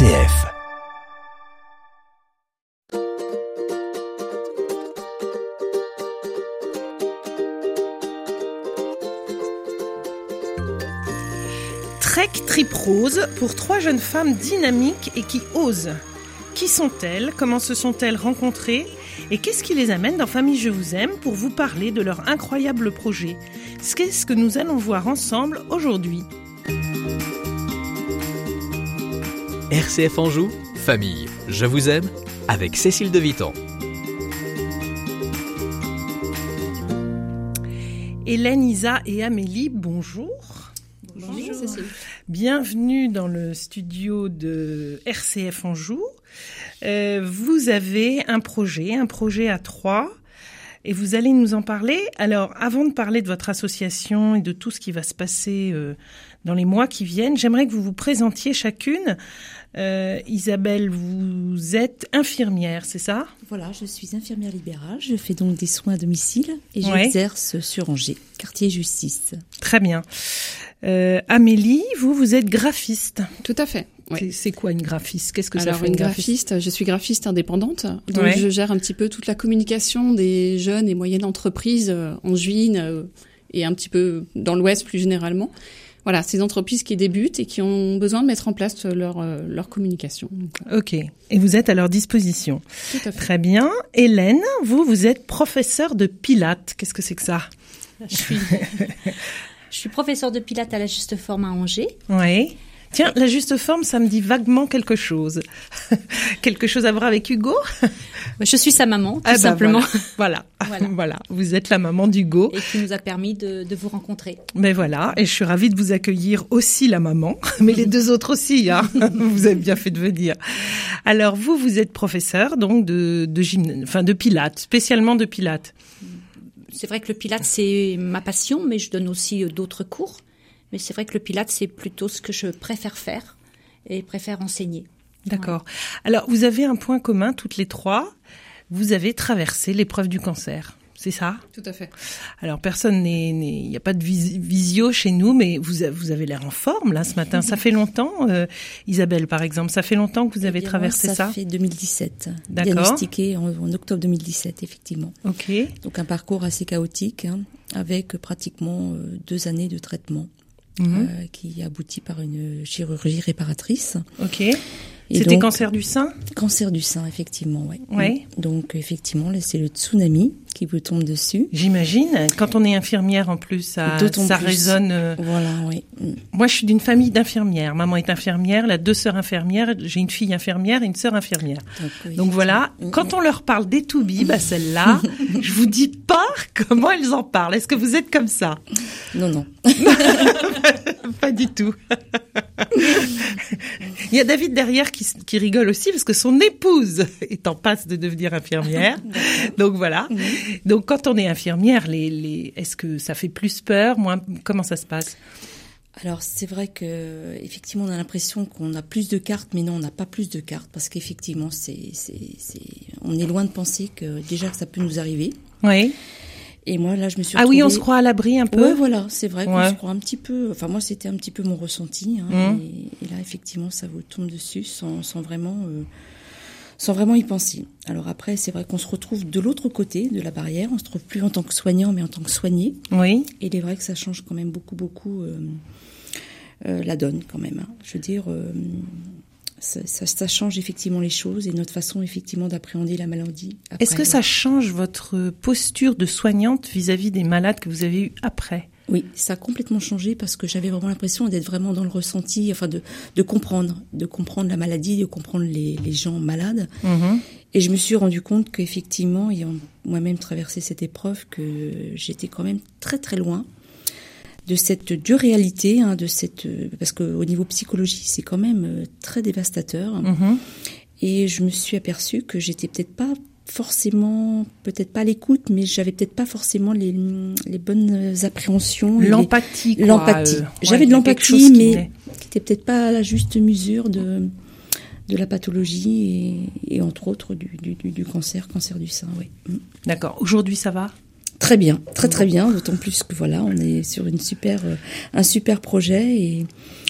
RCF. Trek Trip Rose pour trois jeunes femmes dynamiques et qui osent. Qui sont-elles? Comment se sont-elles rencontrées? Et qu'est-ce qui les amène dans Famille Je vous aime pour vous parler de leur incroyable projet? Qu'est-ce que nous allons voir ensemble aujourd'hui? RCF Anjou, famille, je vous aime, avec Cécile de Vitan. Hélène, Isa et Amélie, bonjour. Bonjour Cécile. Bienvenue dans le studio de RCF Anjou. Euh, vous avez un projet, un projet à trois, et vous allez nous en parler. Alors, avant de parler de votre association et de tout ce qui va se passer euh, dans les mois qui viennent, j'aimerais que vous vous présentiez chacune. Euh, Isabelle, vous êtes infirmière, c'est ça? Voilà, je suis infirmière libérale. Je fais donc des soins à domicile et Ouais. j'exerce sur Angers, quartier justice. Très bien. Euh, Amélie, vous, vous êtes graphiste. Tout à fait. ouais. C'est- quoi une graphiste? Qu'est-ce que ça Alors fait une graphiste, je suis graphiste indépendante, donc Ouais. je gère un petit peu toute la communication des jeunes et moyennes entreprises euh, en juin euh, et un petit peu dans l'Ouest plus généralement. Voilà, ces entreprises qui débutent et qui ont besoin de mettre en place leur euh, leur communication. Ok. Et vous êtes à leur disposition. Tout à fait. Très bien. Hélène, vous, vous êtes professeure de pilates. Qu'est-ce que c'est que ça? Je suis, je suis professeur de pilates à la Juste Forme à Angers. Oui. Tiens, la juste forme, ça me dit vaguement quelque chose. quelque chose à voir avec Hugo Je suis sa maman, tout Ah bah simplement, Voilà. Voilà. Voilà. Vous êtes la maman d'Hugo. et qui nous a permis de, de vous rencontrer. Mais voilà, et je suis ravie de vous accueillir aussi la maman, mais les deux autres aussi. Hein. vous avez bien fait de venir. Alors vous, vous êtes professeur donc de de gymna- enfin de pilates, spécialement de pilates. C'est vrai que le pilate, c'est ma passion, mais je donne aussi euh, d'autres cours. Mais c'est vrai que le pilate, c'est plutôt ce que je préfère faire et préfère enseigner. D'accord. Alors vous avez un point commun toutes les trois. Vous avez traversé l'épreuve du cancer. C'est ça? Tout à fait. Alors personne n'est, n'est- il n'y a pas de vis- visio chez nous, mais vous, avez l'air en forme là ce matin. Ça fait longtemps, euh, Isabelle par exemple, ça fait longtemps que vous avez Eh bien, traversé ça. Ça? fait 2017. D'accord. Diagnostiqué en, en octobre 2017, effectivement. Ok. Donc un parcours assez chaotique, hein, avec pratiquement euh, deux années de traitement, Mhm. euh, qui aboutit par une chirurgie réparatrice. Ok. C'était cancer du sein? Cancer du sein, effectivement, ouais. Ouais. Donc effectivement, là, c'est le tsunami qui vous tombe dessus. J'imagine. Quand on est infirmière en plus, ça, D'autant ça plus. résonne. euh, Voilà, oui. Mm. Moi, je suis d'une famille d'infirmières. Maman est infirmière, elle a deux sœurs infirmières. J'ai une fille infirmière et une sœur infirmière. Donc, oui, Donc voilà, effectivement. quand on leur parle des to be, bah celle-là, je vous dis pas comment elles en parlent. Est-ce que vous êtes comme ça? Non, non. Pas du tout. Il y a David derrière qui, qui rigole aussi parce que son épouse est en passe de devenir infirmière. Donc voilà. Donc quand on est infirmière, les, les, est-ce que ça fait plus peur, moins Comment ça se passe? Alors c'est vrai que effectivement on a l'impression qu'on a plus de cartes, mais non on n'a pas plus de cartes parce qu'effectivement c'est c'est c'est on est loin de penser que déjà que ça peut nous arriver. Oui. Et moi là je me suis Ah oui, on retrouvée- se croit à l'abri un peu. Ouais, voilà, c'est vrai qu'on Ouais. se croit un petit peu. Enfin, moi, c'était un petit peu mon ressenti. Hein, Mhm. et, et là, effectivement, ça vous tombe dessus sans, sans vraiment, euh, sans vraiment y penser. Alors après, c'est vrai qu'on se retrouve de l'autre côté de la barrière. On se trouve plus en tant que soignant, mais en tant que soigné. Oui. Et il est vrai que ça change quand même beaucoup, beaucoup euh, euh, la donne quand même. hein. Je veux dire, ça, ça, ça change effectivement les choses et notre façon effectivement d'appréhender la maladie. Est-ce que ça change votre posture de soignante vis-à-vis des malades que vous avez eus après? Oui, ça a complètement changé parce que j'avais vraiment l'impression d'être vraiment dans le ressenti, enfin de, de comprendre, de comprendre la maladie, de comprendre les, les gens malades. Et je me suis rendu compte qu'effectivement, ayant moi-même traversé cette épreuve, que j'étais quand même très très loin de cette dure réalité, hein, de cette parce qu'au niveau psychologie, c'est quand même euh, très dévastateur. Mhm. Et je me suis aperçue que j'étais peut-être pas forcément, peut-être pas l'écoute, mais j'avais peut-être pas forcément les, les bonnes appréhensions. L'empathie. L'empathie. euh, J'avais ouais, de l'empathie, mais qui était peut-être pas à la juste mesure de de la pathologie et, et entre autres du, du, du, du cancer, cancer du sein. Oui. Mm. D'accord. Aujourd'hui, ça va? Très bien, très très bien, d'autant plus que voilà, on est sur une super, euh, un super projet et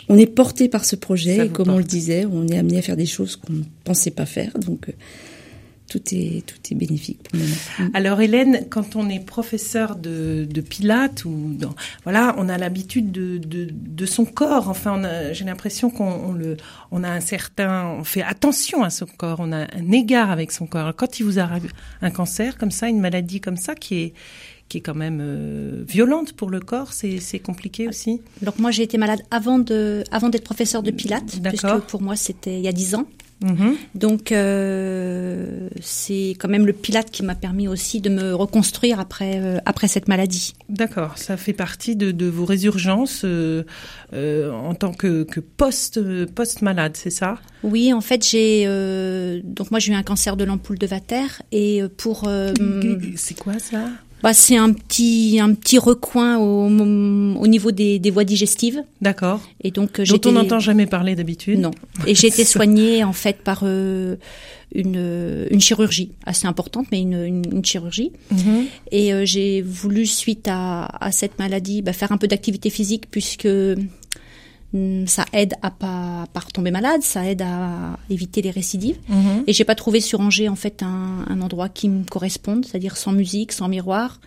on est porté par ce projet. Et comme on le disait, on est amené à faire des choses qu'on ne pensait pas faire, donc euh, tout est tout est bénéfique pour nous. Mm. Alors Hélène, quand on est professeur de, de Pilates ou dans, voilà, on a l'habitude de, de, de, son corps. Enfin, j'ai l'impression qu'on le, on a un certain, on fait attention à son corps, on a un égard avec son corps. quand il vous arrive un cancer comme ça, une maladie comme ça, qui est qui est quand même euh, violente pour le corps, c'est compliqué aussi? Donc moi j'ai été malade avant de avant d'être professeur de Pilates, puisque pour moi c'était il y a dix ans. Mhm. Donc euh, c'est quand même le Pilate qui m'a permis aussi de me reconstruire après euh, après cette maladie. D'accord, ça fait partie de, de vos résurgences euh, euh en tant que, que post post malade, c'est ça? Oui, en fait j'ai donc moi j'ai eu un cancer de l'ampoule de Vater et pour c'est quoi ça? Bah, c'est un petit un petit recoin au, au niveau des, des voies digestives. D'accord. Et donc euh, dont on n'entend jamais parler d'habitude. Non. Et j'ai été soignée en fait par euh, une une chirurgie assez importante, mais une une, chirurgie. Mm-hmm. Et euh, j'ai voulu suite à à cette maladie bah, faire un peu d'activité physique puisque ça aide à pas, pas retomber malade, ça aide à éviter les récidives. Mhm. Et j'ai pas trouvé sur Angers en fait un, un endroit qui me corresponde, c'est-à-dire sans musique, sans miroir,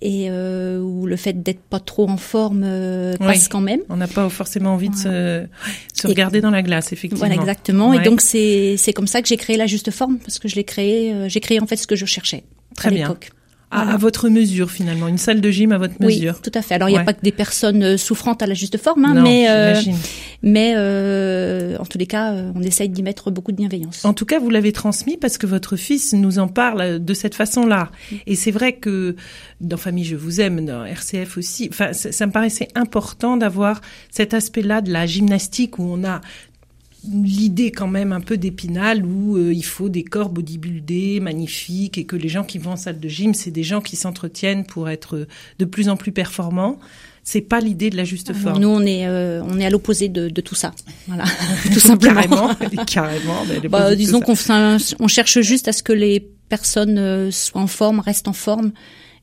et euh, où le fait d'être pas trop en forme euh, passe quand même. On n'a pas forcément envie de se, se regarder dans la glace, effectivement. Voilà, exactement. Et donc c'est c'est comme ça que j'ai créé la juste forme parce que je l'ai créé, euh, j'ai créé en fait ce que je cherchais Très à l'époque. À, votre mesure finalement, une salle de gym à votre mesure. Oui, tout à fait. Alors il n'y a pas que des personnes euh, souffrantes à la juste forme, hein, mais euh, mais euh, en tous les cas, on essaye d'y mettre beaucoup de bienveillance. En tout cas, vous l'avez transmis parce que votre fils nous en parle de cette façon-là. Et c'est vrai que dans Famille Je vous aime, dans RCF aussi, enfin ça, ça me paraissait important d'avoir cet aspect-là de la gymnastique où on a l'idée quand même un peu d'épinal où euh, il faut des corps bodybuildés, magnifiques, et que les gens qui vont en salle de gym, c'est des gens qui s'entretiennent pour être de plus en plus performants. C'est pas l'idée de la juste forme. Nous, on est, euh, on est à l'opposé de, de, tout ça. Voilà, tout simplement. carrément, carrément. Bah, disons qu'on on cherche juste à ce que les personnes euh, soient en forme, restent en forme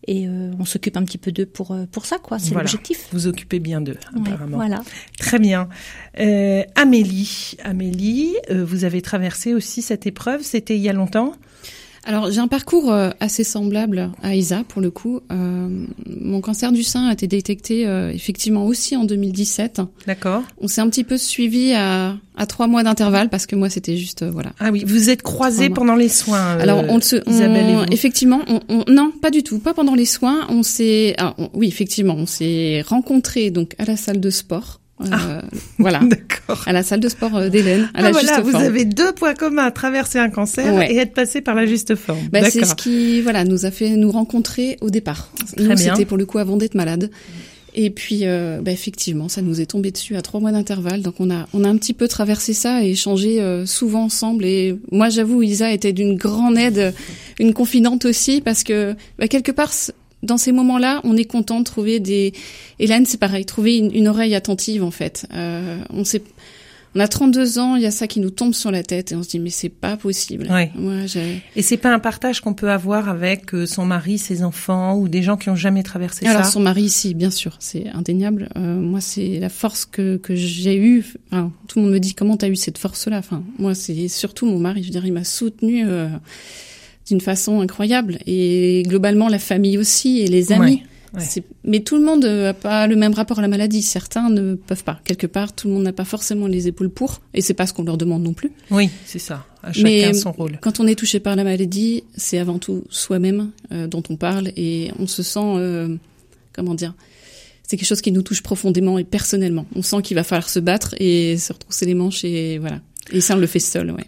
et euh, on s'occupe un petit peu d'eux pour euh, pour ça quoi. C'est l'objectif. Vous occupez bien d'eux apparemment. voilà. Très bien. Euh, Amélie Amélie vous avez traversé aussi cette épreuve. C'était il y a longtemps? Alors j'ai un parcours euh, assez semblable à Isa pour le coup. Euh, mon cancer du sein a été détecté euh, effectivement aussi en 2017. D'accord. On s'est un petit peu suivi à, à trois mois d'intervalle parce que moi c'était juste voilà. Ah oui, vous êtes croisés pendant les soins. Alors on se, Isabelle effectivement, on, non pas du tout, pas pendant les soins. On s'est, ah, oui effectivement, on s'est rencontrés donc à la salle de sport. Ah, voilà. D'accord. À la salle de sport euh, d'Hélène. Ah voilà, vous avez deux points communs traverser un cancer et être passé par la juste forme. Bah, c'est ce qui, voilà, nous a fait nous rencontrer au départ. C'était pour le coup avant d'être malade. Et puis, euh, bah, effectivement, ça nous est tombé dessus à trois mois d'intervalle. Donc, on a, on a un petit peu traversé ça et échangé euh, souvent ensemble. Et moi, j'avoue, Isa était d'une grande aide, une confidente aussi, parce que bah, quelque part, dans ces moments-là, on est content de trouver des. Hélène, c'est pareil, trouver une, oreille attentive en fait. Euh, on sait, on a 32 ans, il y a ça qui nous tombe sur la tête et on se dit mais c'est pas possible. Ouais. et c'est pas un partage qu'on peut avoir avec euh, son mari, ses enfants ou des gens qui ont jamais traversé Alors, ça? Alors son mari, si, bien sûr, c'est indéniable. Euh, moi, c'est la force que que j'ai eue. Enfin, tout le monde me dit comment t'as eu cette force-là? Enfin, moi, c'est surtout mon mari. Je veux dire, il m'a soutenu. Euh, d'une façon incroyable. Et globalement, la famille aussi et les amis. Mais tout le monde n'a pas le même rapport à la maladie. Certains ne peuvent pas. Quelque part, tout le monde n'a pas forcément les épaules pour, et c'est pas ce qu'on leur demande non plus. Oui, c'est ça. À chacun Mais son rôle. Quand on est touché par la maladie, c'est avant tout soi-même euh, dont on parle, et on se sent, euh, comment dire, c'est quelque chose qui nous touche profondément et personnellement. On sent qu'il va falloir se battre et se retrousser les manches, et voilà. Et ça, on le fait seul, ouais.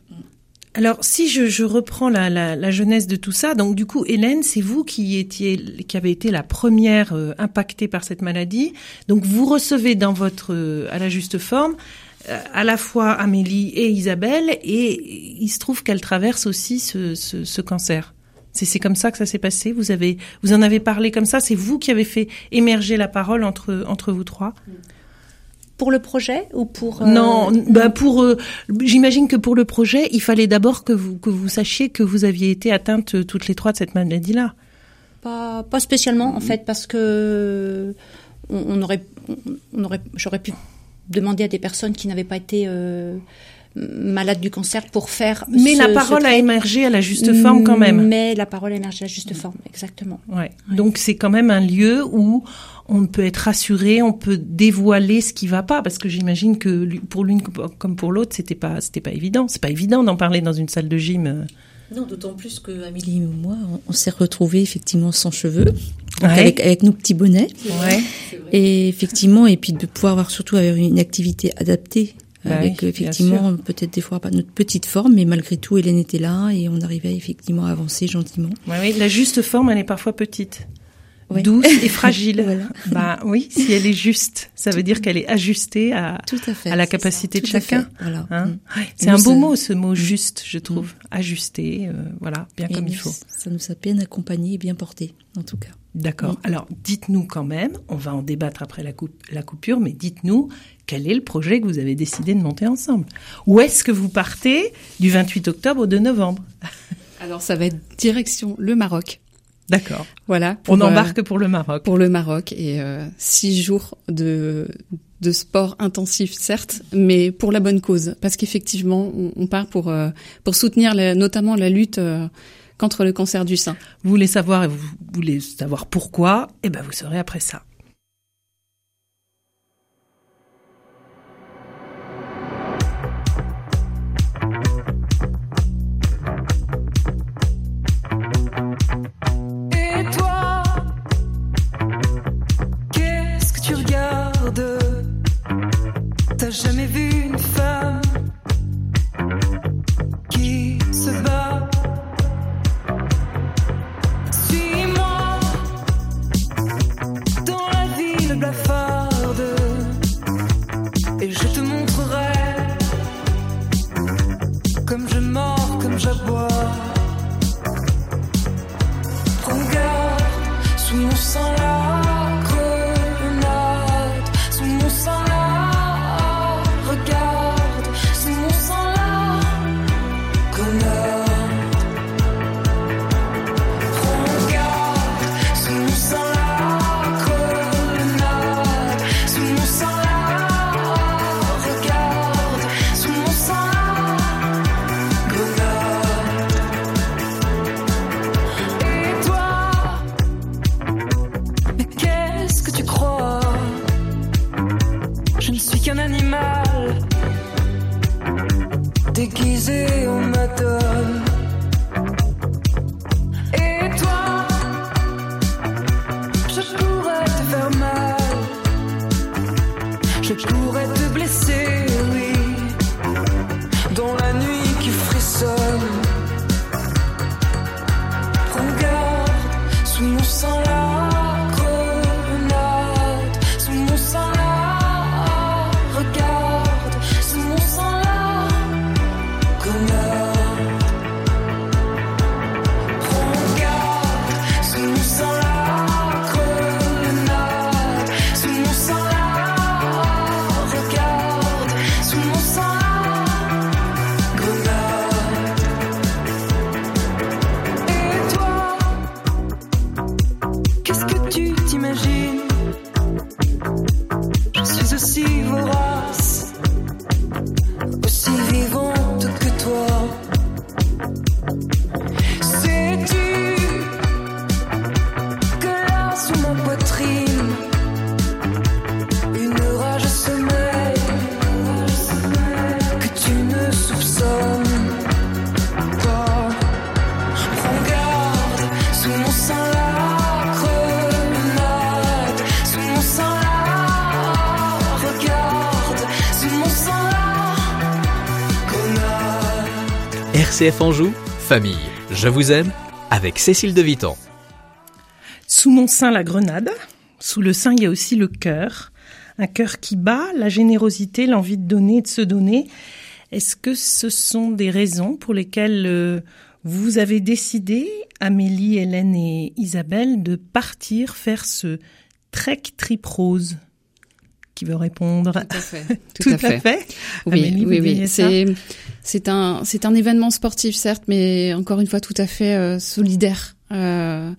Alors, si je, je reprends la, la, la, jeunesse de tout ça, donc du coup, Hélène, c'est vous qui étiez, qui avez été la première euh, impactée par cette maladie. Donc, vous recevez dans votre, euh, à la juste forme, euh, à la fois Amélie et Isabelle, et il se trouve qu'elle traverse aussi ce, ce, ce cancer. C'est comme ça que ça s'est passé? Vous avez, vous en avez parlé comme ça? C'est vous qui avez fait émerger la parole entre entre vous trois? Pour le projet ou pour euh, Non, bah pour euh, j'imagine que pour le projet, il fallait d'abord que vous que vous sachiez que vous aviez été atteinte toutes les trois de cette maladie-là. pas, pas spécialement en fait, parce que on, on aurait, on aurait, j'aurais pu demander à des personnes qui n'avaient pas été euh, malades du cancer pour faire. Mais ce- la ce parole a émergé à la juste forme quand même. Mais la parole a émergé à la juste forme, exactement. Ouais. Donc c'est quand même un lieu où on peut être rassuré, on peut dévoiler ce qui va pas, parce que j'imagine que pour l'une comme pour l'autre, c'était pas, c'était pas évident. C'est pas évident d'en parler dans une salle de gym. Non, d'autant plus que Amélie et moi, on, on s'est retrouvés effectivement sans cheveux, Ouais. avec, avec nos petits bonnets. Ouais. Et effectivement, et puis de pouvoir avoir surtout avoir une activité adaptée. Bah avec oui, effectivement peut-être des fois pas notre petite forme, mais malgré tout Hélène était là et on arrivait effectivement à avancer gentiment. Ouais, oui, la juste forme, elle est parfois petite. Ouais. Douce et fragile. Voilà. Bah oui, si elle est juste, ça veut dire qu'elle est ajustée à, Tout à fait. à la capacité de chacun. Voilà. Hein Mm. Ouais, C'est un beau ça- mot, ce mot juste, je trouve. Ajusté, euh, voilà, bien Et comme il faut. Ça nous a bien accompagnés et bien portés, en tout cas. D'accord. Alors, dites-nous quand même, on va en débattre après la, coup- la coupure, mais dites-nous quel est le projet que vous avez décidé de monter ensemble? Où est-ce que vous partez du 28 octobre au 2 novembre? Alors ça va être direction le Maroc. D'accord. Voilà. On euh, embarque pour le Maroc. pour le Maroc et euh, six jours de de sport intensif certes, mais pour la bonne cause, parce qu'effectivement on, on part pour euh, pour soutenir la- notamment la lutte contre le cancer du sein. Vous voulez savoir et vous voulez savoir pourquoi Eh ben, vous saurez après ça. Et toi, qu'est-ce que tu regardes? T'as jamais vu RCF Anjou, famille, je vous aime, avec Cécile de Vitan. Sous mon sein, la grenade. Sous le sein, il y a aussi le cœur. Un cœur qui bat, la générosité, l'envie de donner et de se donner. Est-ce que ce sont des raisons pour lesquelles euh, vous avez décidé, Amélie, Hélène et Isabelle, de partir faire ce trek trip rose? Qui veut répondre? Tout à fait. Tout, à fait. Oui, Amélie, vous oui, oui. ça? C'est c'est un c'est un événement sportif certes, mais encore une fois tout à fait euh, solidaire. Euh,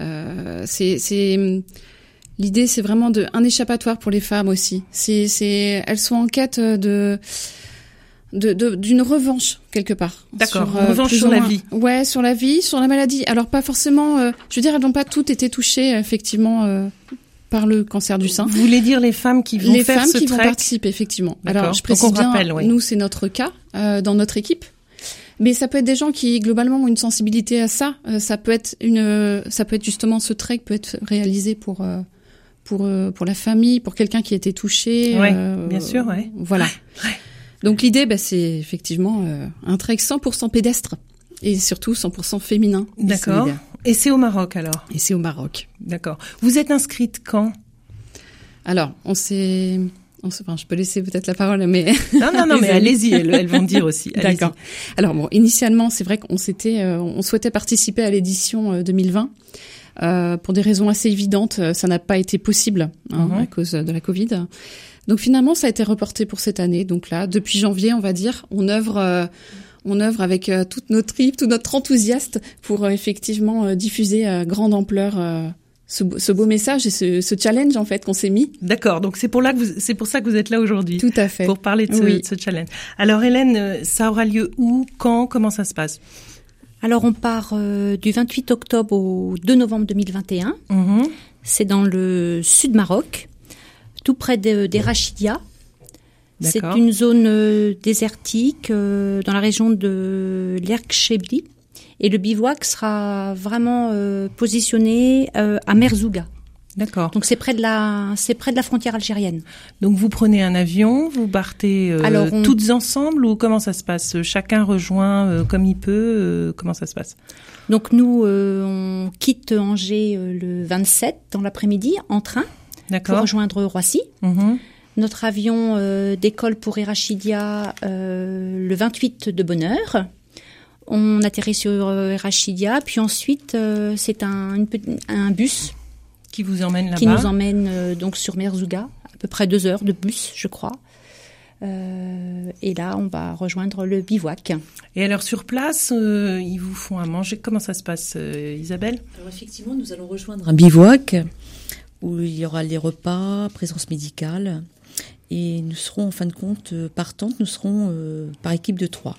Euh, c'est c'est l'idée, c'est vraiment de un échappatoire pour les femmes aussi. C'est c'est elles sont en quête de de d'une revanche quelque part. D'accord. Sur, revanche sur la vie. Ouais, sur la vie, sur la maladie. Alors pas forcément. je veux dire, elles n'ont pas toutes été touchées effectivement par le cancer du sein. Vous voulez dire les femmes qui vont les faire femmes qui vont participer effectivement. Alors je précise bien, nous c'est notre cas euh, dans notre équipe. Mais ça peut être des gens qui globalement ont une sensibilité à ça. Euh, ça peut être une, ça peut être justement ce trait qui peut être réalisé pour euh, pour euh, pour la famille, pour quelqu'un qui a été touché. Ouais, bien sûr, ouais. Voilà. Donc l'idée, bah, c'est effectivement un trait 100% pédestre et surtout 100% féminin. D'accord. Et c'est au Maroc alors? Et c'est au Maroc. D'accord. Vous êtes inscrite quand? Alors, on s'est... Enfin, je peux laisser peut-être la parole, mais non, non, non, mais allez-y, elles, vont dire aussi. D'accord. Alors bon, initialement, c'est vrai qu'on s'était, euh, on souhaitait participer à l'édition 2020. Euh, euh, pour des raisons assez évidentes, ça n'a pas été possible hein, mhm. à cause de la Covid. Donc finalement, ça a été reporté pour cette année. Donc là, depuis janvier, on va dire, on œuvre on œuvre avec euh, toute notre tripes, tout notre enthousiasme pour euh, effectivement euh, diffuser à grande ampleur ce, beau message et ce, challenge en fait qu'on s'est mis. D'accord, donc c'est pour là que c'est pour ça que vous êtes là aujourd'hui. Tout à fait. Pour parler de ce, challenge. Alors Hélène, ça aura lieu où, quand, comment ça se passe? Alors on part du 28 octobre au 2 novembre 2021. Mhm. C'est dans le sud Maroc, tout près des Rachidia. C'est une zone euh, désertique euh, dans la région de l'Erkchebli. Et le bivouac sera vraiment euh, positionné à Merzouga. D'accord. Donc c'est près de la c'est près de la frontière algérienne. Donc vous prenez un avion, vous partez Alors toutes ensemble ou comment ça se passe? Chacun rejoint comme il peut. comment ça se passe? Donc nous on quitte Angers le 27 dans l'après-midi en train pour rejoindre Roissy. Mhm. Notre avion euh, décolle pour Erachidia euh, le 28 de bonne heure. On atterrit sur euh, Erachidia, puis ensuite c'est un, un bus qui vous emmène là-bas. Qui nous emmène donc sur Merzouga, à peu près deux heures de bus, je crois. et là, on va rejoindre le bivouac. Et alors sur place, ils vous font à manger. Comment ça se passe, Isabelle? Alors effectivement, nous allons rejoindre un bivouac où il y aura les repas, présence médicale, et nous serons, en fin de compte, euh, partantes, nous serons euh, par équipe de trois.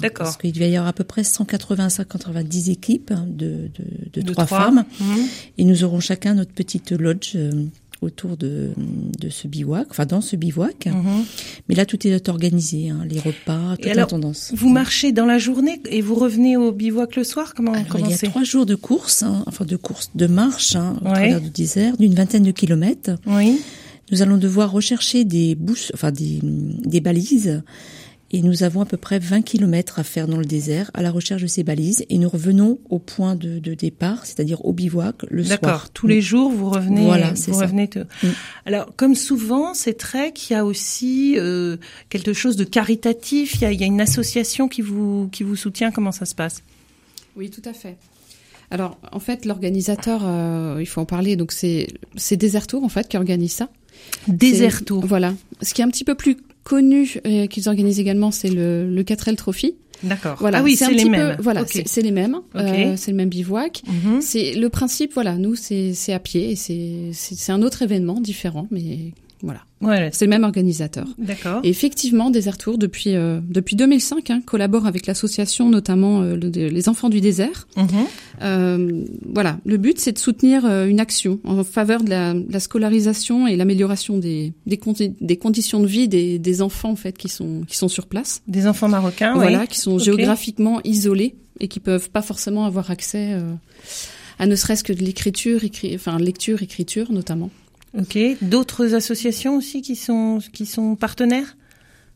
D'accord. Parce qu'il va y avoir à peu près 185-190 équipes hein, de, de, de, trois, femmes. Mhm. Et nous aurons chacun notre petite lodge euh, autour de, de ce bivouac, enfin dans ce bivouac. Mhm. Mais là, tout est organisé, hein, les repas, toute la tendance. Vous marchez dans la journée et vous revenez au bivouac le soir Comment, comment Il y a trois jours de course, hein, enfin de course, de marche hein, au travers du désert, d'une vingtaine de kilomètres. Oui nous allons devoir rechercher des bouches, enfin des, des balises. Et nous avons à peu près 20 kilomètres à faire dans le désert à la recherche de ces balises. Et nous revenons au point de, de départ, c'est-à-dire au bivouac le soir. D'accord. Tous les jours, vous revenez. Voilà, c'est ça. Revenez mm. Alors, comme souvent, c'est très qu'il y a aussi euh, quelque chose de caritatif. Il y, a, il y a une association qui vous qui vous soutient. Comment ça se passe? Oui, tout à fait. Alors, en fait, l'organisateur, euh, il faut en parler. Donc, c'est c'est Desertour en fait qui organise ça. Deserto. Voilà. Ce qui est un petit peu plus connu euh, qu'ils organisent également, c'est le, le 4L Trophy. D'accord. Voilà, ah oui, c'est les, mêmes. Voilà, c'est les mêmes. Euh, c'est le même bivouac. Mhm. C'est le principe. Voilà, nous c'est à pied et c'est c'est un autre événement différent, mais voilà. Ouais, c'est le même organisateur. D'accord. Et effectivement, Desertour depuis euh, depuis 2005 hein, collabore avec l'association notamment euh, les Enfants du désert. Mhm. Euh, voilà, le but c'est de soutenir une action en faveur de la, la scolarisation et l'amélioration des des, des, conditions de vie des, des enfants en fait qui sont qui sont sur place. Des enfants marocains, voilà, qui sont géographiquement isolés et qui peuvent pas forcément avoir accès à ne serait-ce que de l'écriture, écrit, enfin lecture, écriture notamment. Ok. D'autres associations aussi qui sont qui sont partenaires?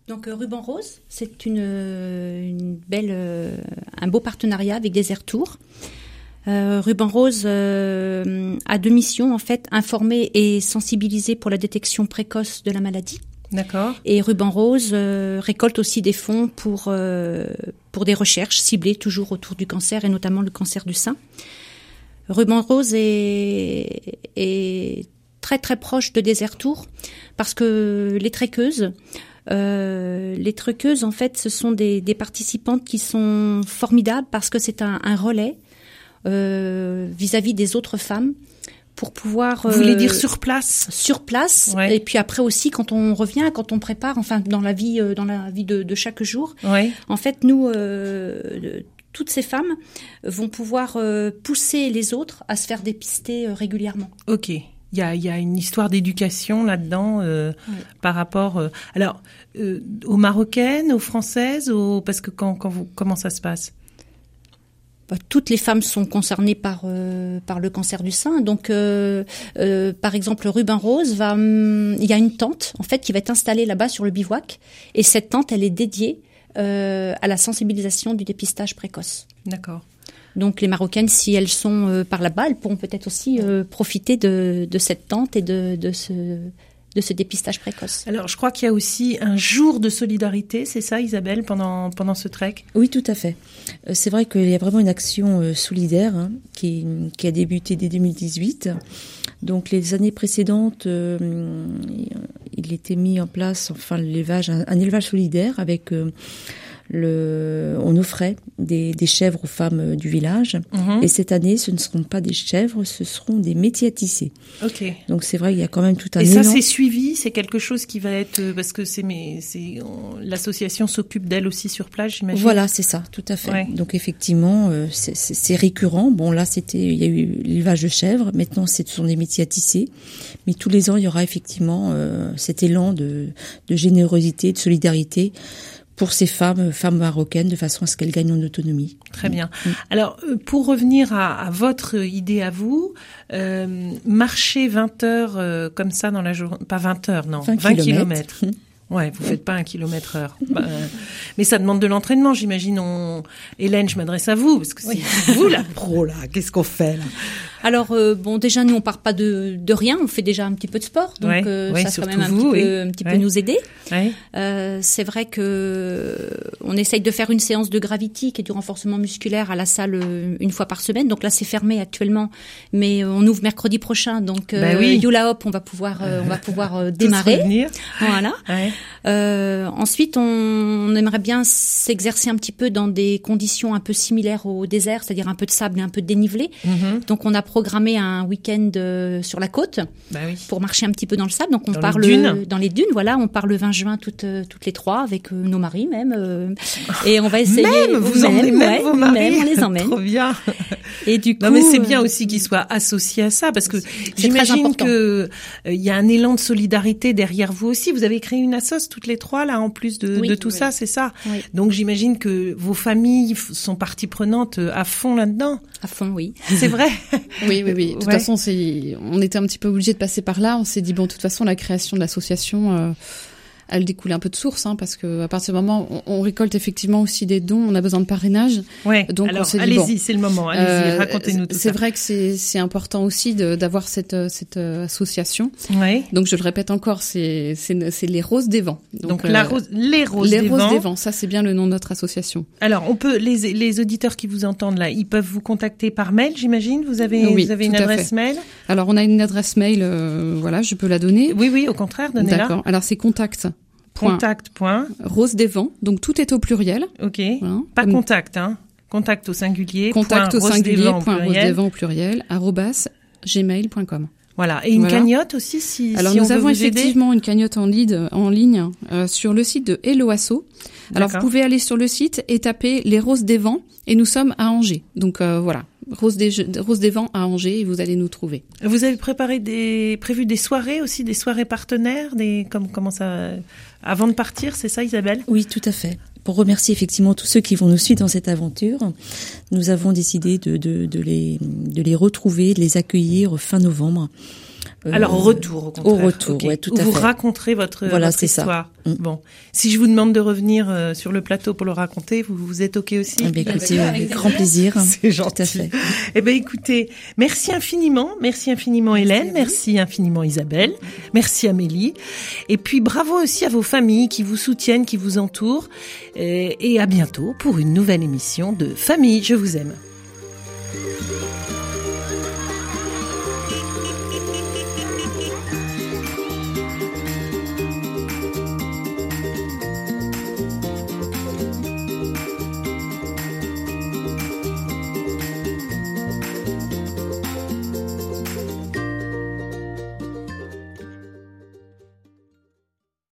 Donc euh, Ruban Rose, c'est une, euh, une belle euh, un beau partenariat avec Desert Tour. Ruban Rose a deux missions en fait informer et sensibiliser pour la détection précoce de la maladie. D'accord. Et Ruban Rose récolte aussi des fonds pour pour des recherches ciblées toujours autour du cancer et notamment le cancer du sein. Ruban Rose est, est très très proche de Tour parce que les trekkeuses, euh, les trekkeuses en fait, ce sont des, participantes qui sont formidables parce que c'est un, relais euh, vis-à-vis des autres femmes pour pouvoir. Vous voulez euh, dire sur place? sur place Ouais. et puis après aussi quand on revient, quand on prépare, enfin dans la vie, euh, dans la vie de, de chaque jour. En fait, nous, euh, toutes ces femmes vont pouvoir euh, pousser les autres à se faire dépister euh, régulièrement. Ok. Il y a, il y a une histoire d'éducation là-dedans euh, par rapport. euh, alors, euh, aux marocaines, aux françaises, aux, parce que quand, quand vous, comment ça se passe? Bah, Toutes les femmes sont concernées par par le cancer du sein. Donc, par exemple, Rubin Rose va, hum, il y a une tente en fait qui va être installée là-bas sur le bivouac, et cette tente, elle est dédiée à la sensibilisation du dépistage précoce. D'accord. Donc les Marocaines, si elles sont euh, par là-bas, elles pourront peut-être aussi euh, profiter de, de cette tente et de, de, ce, de ce dépistage précoce. Alors, je crois qu'il y a aussi un jour de solidarité, c'est ça, Isabelle, pendant pendant ce trek? Oui, tout à fait. Euh, C'est vrai qu'il y a vraiment une action solidaire hein, qui, qui a débuté dès 2018. Donc les années précédentes, euh, il était mis en place enfin l'élevage, un, un élevage solidaire avec euh, le, on offrait des, des chèvres aux femmes du village. Mhm. Et cette année, ce ne seront pas des chèvres, ce seront des métiers à tisser. Ok. Donc c'est vrai, il y a quand même tout un Et ça, élan. c'est suivi, c'est quelque chose qui va être euh, parce que c'est mais c'est on- l'association s'occupe d'elle aussi sur place, j'imagine. Voilà, c'est ça, tout à fait. Ouais. Donc effectivement, euh, c'est récurrent. Bon, là, c'était, il y a eu l'élevage de chèvres. Maintenant, ce sont des métiers à tisser. Mais tous les ans, il y aura effectivement euh, cet élan de, de générosité, de solidarité pour ces femmes, femmes marocaines, de façon à ce qu'elles gagnent en autonomie. Très bien. Mm. Alors, euh, pour revenir à, à votre idée à vous, euh, marcher 20 heures euh, comme ça dans la journée, pas 20 heures, non, 20 20 kilomètres. kilomètres. Ouais, vous faites pas un kilomètre heure. Bah, euh, mais ça demande de l'entraînement, j'imagine. On... Hélène, je m'adresse à vous parce que c'est vous la pro là. Qu'est-ce qu'on fait là? Alors euh, bon, déjà nous on part pas de, de rien, on fait déjà un petit peu de sport, donc Ouais, euh, ouais, ça va quand même un vous, petit oui. peu, un petit Ouais. peu nous aider. ouais. Euh, c'est vrai que on essaye de faire une séance de gravity qui est du renforcement musculaire à la salle euh, une fois par semaine. Donc là c'est fermé actuellement, mais euh, on ouvre mercredi prochain. Donc euh, Bah oui. Yula Hop, on va pouvoir euh, on va pouvoir euh, démarrer. Voilà. Euh, ensuite, on, on aimerait bien s'exercer un petit peu dans des conditions un peu similaires au désert, c'est-à-dire un peu de sable et un peu de dénivelé. Mhm. Donc, on a programmé un week-end euh, sur la côte Bah oui. pour marcher un petit peu dans le sable. Donc, on Dans les part dunes. dans les dunes. Voilà, on part le 20 juin toutes euh, toutes les trois avec euh, nos maris même. euh, et on va essayer. Même vous emmenez même ouais, vos maris. même, on les emmène. Trop bien. Et du coup, Non mais c'est bien aussi qu'ils soient associés à ça parce que j'imagine que il y a un élan de solidarité derrière vous aussi. Vous avez créé une assoce toutes les trois là en plus de, Oui. de tout ça, c'est ça. Donc j'imagine que vos familles sont partie prenante à fond là-dedans. à fond, oui. C'est vrai. Oui, oui, oui. De toute Ouais. façon, c'est, on était un petit peu obligé de passer par là. On s'est dit bon, de toute façon, la création de l'association, euh, elle découle un peu de source, hein, parce que à partir du moment où on, on récolte effectivement aussi des dons, on a besoin de parrainage. Ouais. Donc, on Alors allez-y, bon, c'est le moment. Allez-y, Euh, racontez-nous tout c'est ça. vrai que c'est, c'est important aussi de, d'avoir cette, euh, cette euh, association. Ouais. Donc, je le répète encore, c'est, c'est, c'est les roses des vents. Donc, euh, la rose, les roses, les des, roses vents. des vents, ça c'est bien le nom de notre association. Alors, on peut les les auditeurs qui vous entendent là, ils peuvent vous contacter par mail, j'imagine? Vous avez Oui, vous avez une adresse fait. mail? Alors, on a une adresse mail, euh, voilà, je peux la donner. Oui, oui, au contraire, donnez-la. D'accord. Alors, c'est contact. Contact. Point. Rose des vents. Donc, tout est au pluriel. Ok. Voilà. Pas Comme- contact, hein. Contact au singulier. Contact point au singulier, point rose des vents au pluriel, arrobas, gmail.com. Voilà. Et une Voilà. cagnotte aussi, si, Alors si on nous veut avons aider. effectivement une cagnotte en, lead, en ligne euh, sur le site de Hello Asso. Alors vous pouvez aller sur le site et taper les roses des vents et nous sommes à Angers. Donc euh, voilà, rose des, rose des vents à Angers et vous allez nous trouver. Vous avez préparé des, prévu des soirées aussi, des soirées partenaires, des, comme, comment ça, avant de partir, c'est ça, Isabelle? Oui, tout à fait. Pour remercier effectivement tous ceux qui vont nous suivre dans cette aventure, nous avons décidé de, de, de, les, de les retrouver, de les accueillir fin novembre. Euh, Alors, au retour, au contraire. au retour, ouais, tout Où à vous fait. raconterez votre, Voilà, votre c'est ça. histoire. Mm. Bon. Si je vous demande de revenir euh, sur le plateau pour le raconter, vous, vous êtes OK aussi? Eh bien, écoutez, avec grand plaisir. C'est gentil. Tout à fait. Eh ben écoutez, merci infiniment, merci infiniment Hélène, merci infiniment Isabelle, merci Amélie, et puis bravo aussi à vos familles qui vous soutiennent, qui vous entourent, et, et à bientôt pour une nouvelle émission de Famille, je vous aime.